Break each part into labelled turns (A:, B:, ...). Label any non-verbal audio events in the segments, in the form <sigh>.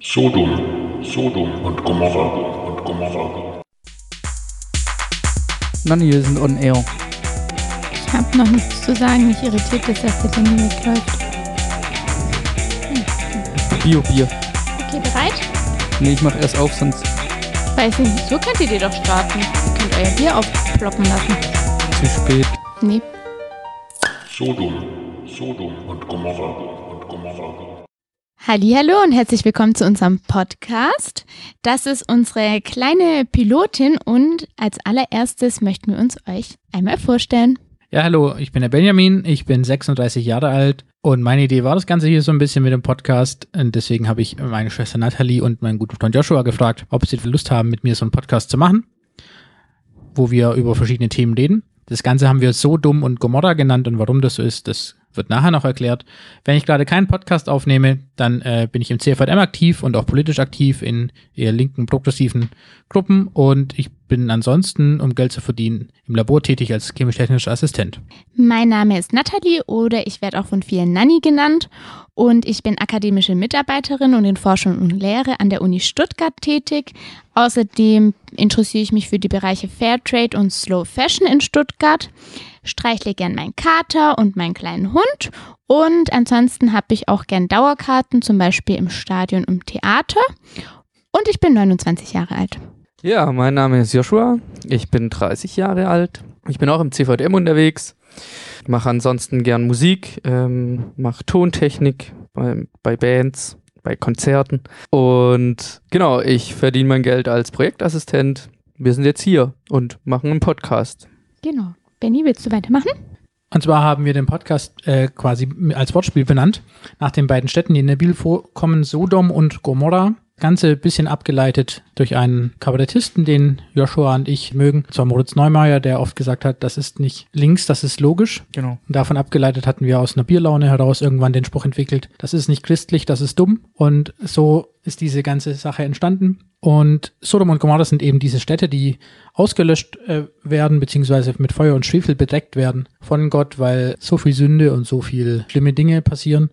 A: Sodom, Sodom und Gomorra und Gomorra.
B: Nani, wir sind on air.
C: Ich habe noch nichts zu sagen. Mich irritiert es, dass der Termin wegläuft.
B: Bio-Bier.
C: Okay, bereit?
B: Nee, ich mach erst auf, sonst
C: Weiß nicht, so könnt ihr die doch starten. Ihr könnt euer Bier aufploppen lassen.
B: zu spät.
C: Nee.
A: Sodom, Sodom und Gomorra.
C: Hallo und herzlich willkommen zu unserem Podcast. Das ist unsere kleine Pilotin und als allererstes möchten wir uns euch einmal vorstellen.
D: Ja, hallo, ich bin der Benjamin, ich bin 36 Jahre alt und meine Idee war das Ganze hier so ein bisschen mit dem Podcast und deswegen habe ich meine Schwester Nathalie und meinen guten Freund Joshua gefragt, ob sie Lust haben, mit mir so einen Podcast zu machen, wo wir über verschiedene Themen reden. Das Ganze haben wir so dumm und Gomorra genannt und warum das so ist, das wird nachher noch erklärt. Wenn ich gerade keinen Podcast aufnehme, dann äh, bin ich im CVM aktiv und auch politisch aktiv in eher linken, progressiven Gruppen und ich bin ansonsten, um Geld zu verdienen, im Labor tätig als chemisch-technischer Assistent.
C: Mein Name ist Nathalie oder ich werde auch von vielen Nanny genannt und ich bin akademische Mitarbeiterin und in Forschung und Lehre an der Uni Stuttgart tätig. Außerdem interessiere ich mich für die Bereiche Fairtrade und Slow Fashion in Stuttgart, streichle gern meinen Kater und meinen kleinen Hund und ansonsten habe ich auch gern Dauerkarten, zum Beispiel im Stadion und im Theater und ich bin 29 Jahre alt.
B: Ja, mein Name ist Joshua. Ich bin 30 Jahre alt. Ich bin auch im CVM unterwegs. Mache ansonsten gern Musik, ähm, mache Tontechnik bei, bei Bands, bei Konzerten. Und genau, ich verdiene mein Geld als Projektassistent. Wir sind jetzt hier und machen einen Podcast.
C: Genau. Benny, willst du weitermachen?
D: Und zwar haben wir den Podcast äh, quasi als Wortspiel benannt, nach den beiden Städten, die in der Bibel vorkommen, Sodom und Gomorra. Ganze bisschen abgeleitet durch einen Kabarettisten, den Joshua und ich mögen. Und zwar Moritz Neumeier, der oft gesagt hat, das ist nicht links, das ist logisch.
B: Genau.
D: Und davon abgeleitet hatten wir aus einer Bierlaune heraus irgendwann den Spruch entwickelt, das ist nicht christlich, das ist dumm. Und so ist diese ganze Sache entstanden. Und Sodom und Gomorra sind eben diese Städte, die ausgelöscht äh, werden, beziehungsweise mit Feuer und Schwefel bedeckt werden von Gott, weil so viel Sünde und so viel schlimme Dinge passieren.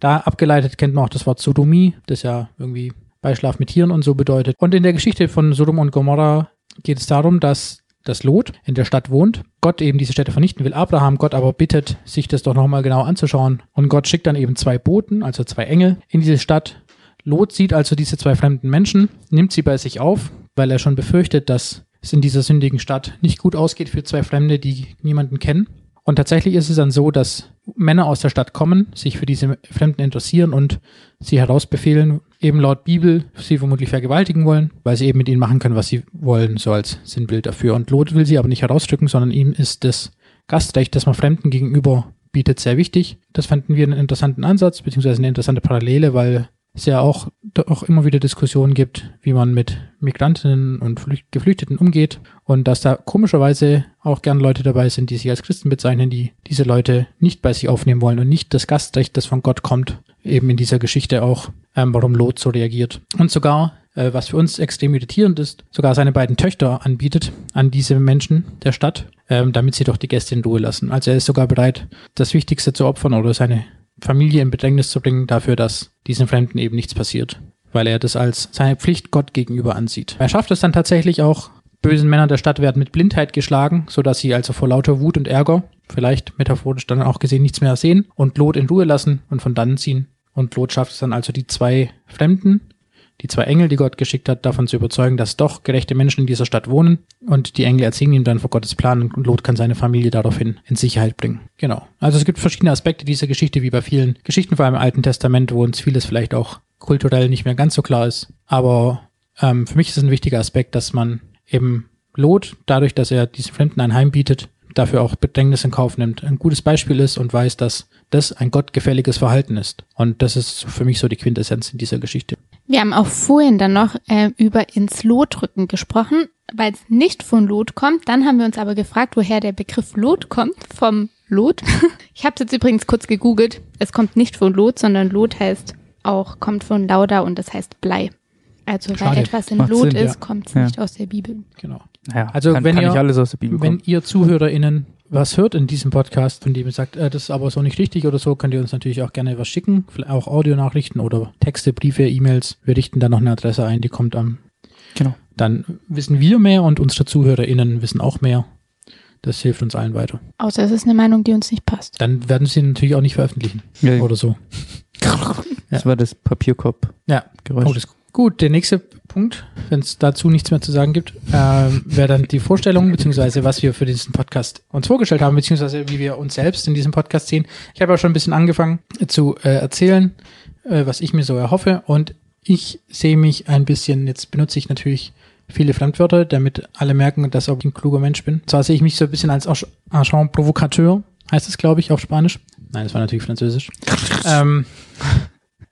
D: Da abgeleitet kennt man auch das Wort Sodomie, das ja irgendwie Beischlaf mit Tieren und so bedeutet. Und in der Geschichte von Sodom und Gomorra geht es darum, dass das Lot in der Stadt wohnt, Gott eben diese Städte vernichten will, Abraham Gott aber bittet, sich das doch nochmal genau anzuschauen. Und Gott schickt dann eben zwei Boten, also zwei Engel, in diese Stadt. Lot sieht also diese zwei fremden Menschen, nimmt sie bei sich auf, weil er schon befürchtet, dass es in dieser sündigen Stadt nicht gut ausgeht für zwei Fremde, die niemanden kennen. Und tatsächlich ist es dann so, dass Männer aus der Stadt kommen, sich für diese Fremden interessieren und sie herausbefehlen, eben laut Bibel sie vermutlich vergewaltigen wollen, weil sie eben mit ihnen machen können, was sie wollen, so als Sinnbild dafür. Und Lot will sie aber nicht herausdrücken, sondern ihm ist das Gastrecht, das man Fremden gegenüber bietet, sehr wichtig. Das fanden wir einen interessanten Ansatz, beziehungsweise eine interessante Parallele, weil es ja auch, auch immer wieder Diskussionen gibt, wie man mit Migrantinnen und Flücht Geflüchteten umgeht und dass da komischerweise auch gern Leute dabei sind, die sich als Christen bezeichnen, die diese Leute nicht bei sich aufnehmen wollen und nicht das Gastrecht, das von Gott kommt, eben in dieser Geschichte auch, ähm, warum Lot so reagiert. Und sogar, äh, was für uns extrem irritierend ist, sogar seine beiden Töchter anbietet an diese Menschen der Stadt, ähm, damit sie doch die Gäste in Ruhe lassen. Also er ist sogar bereit, das Wichtigste zu opfern oder seine Familie in Bedrängnis zu bringen dafür, dass diesen Fremden eben nichts passiert, weil er das als seine Pflicht Gott gegenüber ansieht. Er schafft es dann tatsächlich auch, bösen Männer der Stadt werden mit Blindheit geschlagen, sodass sie also vor lauter Wut und Ärger, vielleicht metaphorisch dann auch gesehen, nichts mehr sehen und Lot in Ruhe lassen und von dann ziehen. Und Lot schafft es dann also die zwei Fremden, die zwei Engel, die Gott geschickt hat, davon zu überzeugen, dass doch gerechte Menschen in dieser Stadt wohnen. Und die Engel erzählen ihm dann vor Gottes Plan und Lot kann seine Familie daraufhin in Sicherheit bringen. Genau. Also es gibt verschiedene Aspekte dieser Geschichte, wie bei vielen Geschichten, vor allem im Alten Testament, wo uns vieles vielleicht auch kulturell nicht mehr ganz so klar ist. Aber ähm, für mich ist es ein wichtiger Aspekt, dass man eben Lot, dadurch, dass er diesen Fremden ein Heim bietet, dafür auch Bedrängnis in Kauf nimmt, ein gutes Beispiel ist und weiß, dass das ein gottgefälliges Verhalten ist. Und das ist für mich so die Quintessenz in dieser Geschichte.
C: Wir haben auch vorhin dann noch äh, über ins Lot rücken gesprochen, weil es nicht von Lot kommt. Dann haben wir uns aber gefragt, woher der Begriff Lot kommt. Vom Lot. <laughs> Ich habe es jetzt übrigens kurz gegoogelt. Es kommt nicht von Lot, sondern Lot heißt auch, kommt von Lauda und das heißt Blei. Also
D: Schade.
C: weil etwas in
B: Macht
C: Lot
B: Sinn, ja.
C: ist, kommt es
B: Ja.
C: nicht aus der Bibel.
D: Genau.
B: Ja,
D: Also
B: kann,
D: wenn
B: kann
D: ihr-
B: alles aus der Bibel
D: Wenn
B: kommen.
D: ihr ZuhörerInnen was hört in diesem Podcast, von dem ihr sagt, äh, das ist aber so nicht richtig oder so, könnt ihr uns natürlich auch gerne was schicken. Vielleicht auch Audionachrichten oder Texte, Briefe, E-Mails. Wir richten dann noch eine Adresse ein, die kommt am.
B: Genau.
D: Dann wissen wir mehr und unsere ZuhörerInnen wissen auch mehr. Das hilft uns allen weiter.
C: Außer es ist eine Meinung, die uns nicht passt.
D: Dann werden sie natürlich auch nicht veröffentlichen
B: Ja,
D: oder so. <laughs>
B: das war das Papierkorb-Geräusch.
D: Ja. Oh, das gut. Der nächste Punkt, wenn es dazu nichts mehr zu sagen gibt, ähm, wäre dann die Vorstellung, beziehungsweise was wir für diesen Podcast uns vorgestellt haben, beziehungsweise wie wir uns selbst in diesem Podcast sehen. Ich habe auch schon ein bisschen angefangen zu äh, erzählen, äh, was ich mir so erhoffe. Und ich sehe mich ein bisschen, jetzt benutze ich natürlich viele Fremdwörter, damit alle merken, dass ich ein kluger Mensch bin. Zwar sehe ich mich so ein bisschen als Ag- Agent Provocateur, heißt es, glaube ich, auf Spanisch. Nein, das war natürlich Französisch. ähm,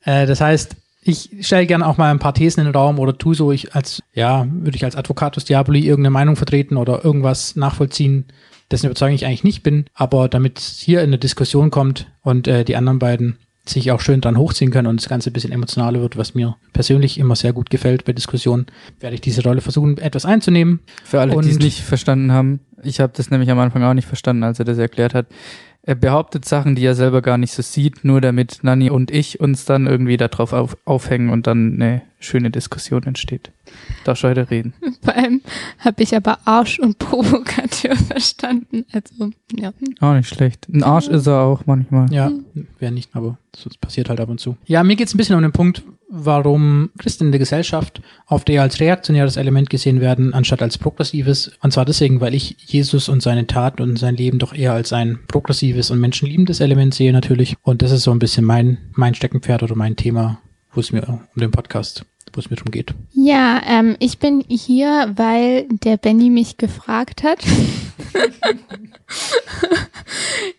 D: äh, das heißt, ich stelle gerne auch mal ein paar Thesen in den Raum oder tu so, ich als, ja, würde ich als Advocatus Diaboli irgendeine Meinung vertreten oder irgendwas nachvollziehen, dessen Überzeugung ich eigentlich nicht bin, aber damit es hier in eine Diskussion kommt und äh, die anderen beiden sich auch schön dran hochziehen können und das Ganze ein bisschen emotionaler wird, was mir persönlich immer sehr gut gefällt bei Diskussionen, werde ich diese Rolle versuchen, etwas einzunehmen.
B: Für alle, die es nicht verstanden haben, ich habe das nämlich am Anfang auch nicht verstanden, als er das erklärt hat. Er behauptet Sachen, die er selber gar nicht so sieht, nur damit Nanni und ich uns dann irgendwie darauf auf, aufhängen und dann eine schöne Diskussion entsteht. Darfst du heute reden? <laughs>
C: Vor allem habe ich aber Arsch und Provokateur <laughs> verstanden. Also, ja.
B: Auch nicht schlecht. Ein Arsch ist er auch manchmal.
D: Ja, wäre nicht, aber das passiert halt ab und zu. Ja, mir geht es ein bisschen um den Punkt, warum Christen in der Gesellschaft oft eher als reaktionäres Element gesehen werden, anstatt als progressives. Und zwar deswegen, weil ich Jesus und seine Taten und sein Leben doch eher als ein progressives und menschenliebendes Element sehe natürlich. Und das ist so ein bisschen mein, mein Steckenpferd oder mein Thema, wo es mir um den Podcast, wo es mir drum geht.
C: Ja, ähm, ich bin hier, weil der Benny mich gefragt hat. <laughs>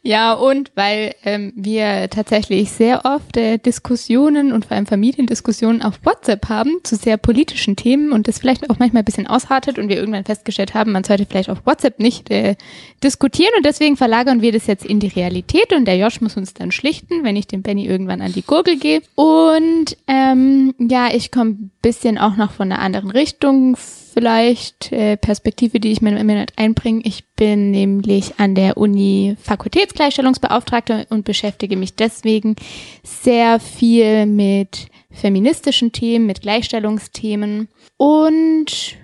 C: ja, und weil ähm, wir tatsächlich sehr oft äh, Diskussionen und vor allem Familiendiskussionen auf WhatsApp haben zu sehr politischen Themen und das vielleicht auch manchmal ein bisschen aushartet und wir irgendwann festgestellt haben, man sollte vielleicht auf WhatsApp nicht äh, diskutieren und deswegen verlagern wir das jetzt in die Realität und der Josh muss uns dann schlichten, wenn ich dem Benny irgendwann an die Gurgel gehe. Und ähm, ja, ich komme bisschen auch noch von einer anderen Richtung, vielleicht äh, Perspektive, die ich mir im Internet einbringe. Ich bin nämlich an der Uni Fakultätsgleichstellungsbeauftragte und beschäftige mich deswegen sehr viel mit feministischen Themen, mit Gleichstellungsthemen und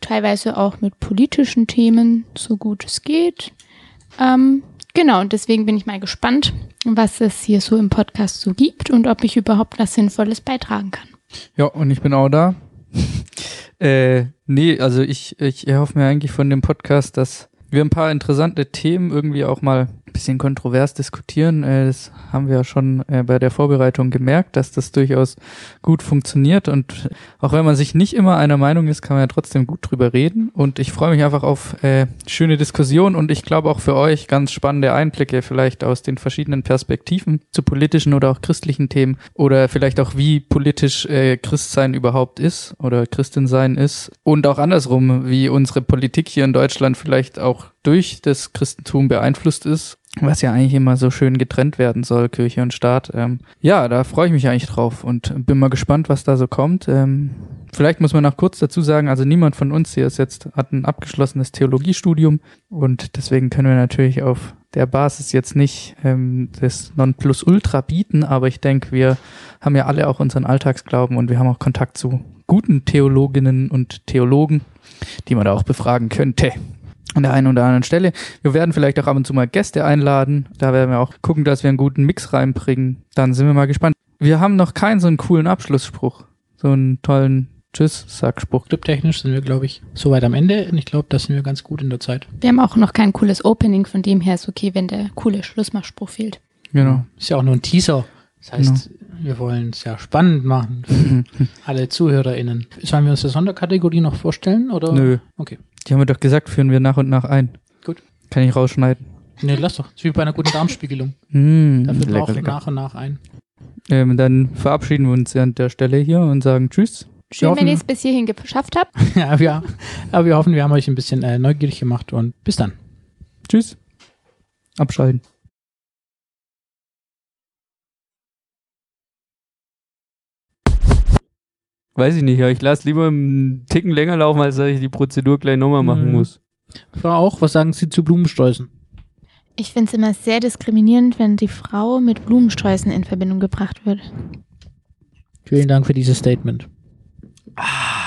C: teilweise auch mit politischen Themen, so gut es geht. Ähm, genau, und deswegen bin ich mal gespannt, was es hier so im Podcast so gibt und ob ich überhaupt was Sinnvolles beitragen kann.
B: Ja, und ich bin auch da. <laughs> äh, nee, also ich, ich erhoffe mir eigentlich von dem Podcast, dass wir ein paar interessante Themen irgendwie auch mal bisschen kontrovers diskutieren. Äh, das haben wir ja schon äh, bei der Vorbereitung gemerkt, dass das durchaus gut funktioniert. Und auch wenn man sich nicht immer einer Meinung ist, kann man ja trotzdem gut drüber reden. Und ich freue mich einfach auf äh, schöne Diskussionen und ich glaube auch für euch ganz spannende Einblicke vielleicht aus den verschiedenen Perspektiven zu politischen oder auch christlichen Themen oder vielleicht auch wie politisch Christsein überhaupt ist oder Christin sein ist und auch andersrum, wie unsere Politik hier in Deutschland vielleicht auch durch das Christentum beeinflusst ist, was ja eigentlich immer so schön getrennt werden soll, Kirche und Staat. Ähm, ja, da freue ich mich eigentlich drauf und bin mal gespannt, was da so kommt. Ähm, vielleicht muss man noch kurz dazu sagen, also niemand von uns hier ist jetzt, hat ein abgeschlossenes Theologiestudium und deswegen können wir natürlich auf der Basis jetzt nicht ähm, das Nonplusultra bieten, aber ich denke, wir haben ja alle auch unseren Alltagsglauben und wir haben auch Kontakt zu guten Theologinnen und Theologen, die man da auch befragen könnte an der einen oder anderen Stelle. Wir werden vielleicht auch ab und zu mal Gäste einladen. Da werden wir auch gucken, dass wir einen guten Mix reinbringen. Dann sind wir mal gespannt. Wir haben noch keinen so einen coolen Abschlussspruch. So einen tollen Tschüss-Sackspruch.
D: Skripttechnisch sind wir, glaube ich, soweit am Ende und ich glaube, da sind wir ganz gut in der Zeit.
C: Wir haben auch noch kein cooles Opening, von dem her ist okay, wenn der coole Schlussmachspruch fehlt.
B: Genau.
D: Ist ja auch nur ein Teaser. Das heißt, wir wollen es ja spannend machen für <laughs> alle ZuhörerInnen. Sollen wir uns die Sonderkategorie noch vorstellen? Oder?
B: Nö.
D: Okay.
B: Die haben wir doch gesagt, führen wir nach und nach ein.
D: Gut.
B: Kann ich rausschneiden.
D: Nee, lass doch. Das ist wie bei einer guten Darmspiegelung.
B: Mm,
D: Da führen wir auch
B: lecker, lecker.
D: nach und nach ein.
B: Ähm, dann verabschieden wir uns an der Stelle hier und sagen Tschüss.
C: Schön,
D: hoffen-
C: wenn ihr es bis hierhin geschafft habt. <laughs>
D: ja, wir, aber wir hoffen, wir haben euch ein bisschen äh, neugierig gemacht und bis dann.
B: Tschüss. Abschalten. Weiß ich nicht, ja, ich lasse lieber einen Ticken länger laufen, als dass ich die Prozedur gleich nochmal machen
D: Mhm.
B: muss.
D: Frau auch, was sagen Sie zu Blumensträußen?
C: Ich finde es immer sehr diskriminierend, wenn die Frau mit Blumensträußen in Verbindung gebracht wird.
D: Vielen Dank für dieses Statement.
B: Ah,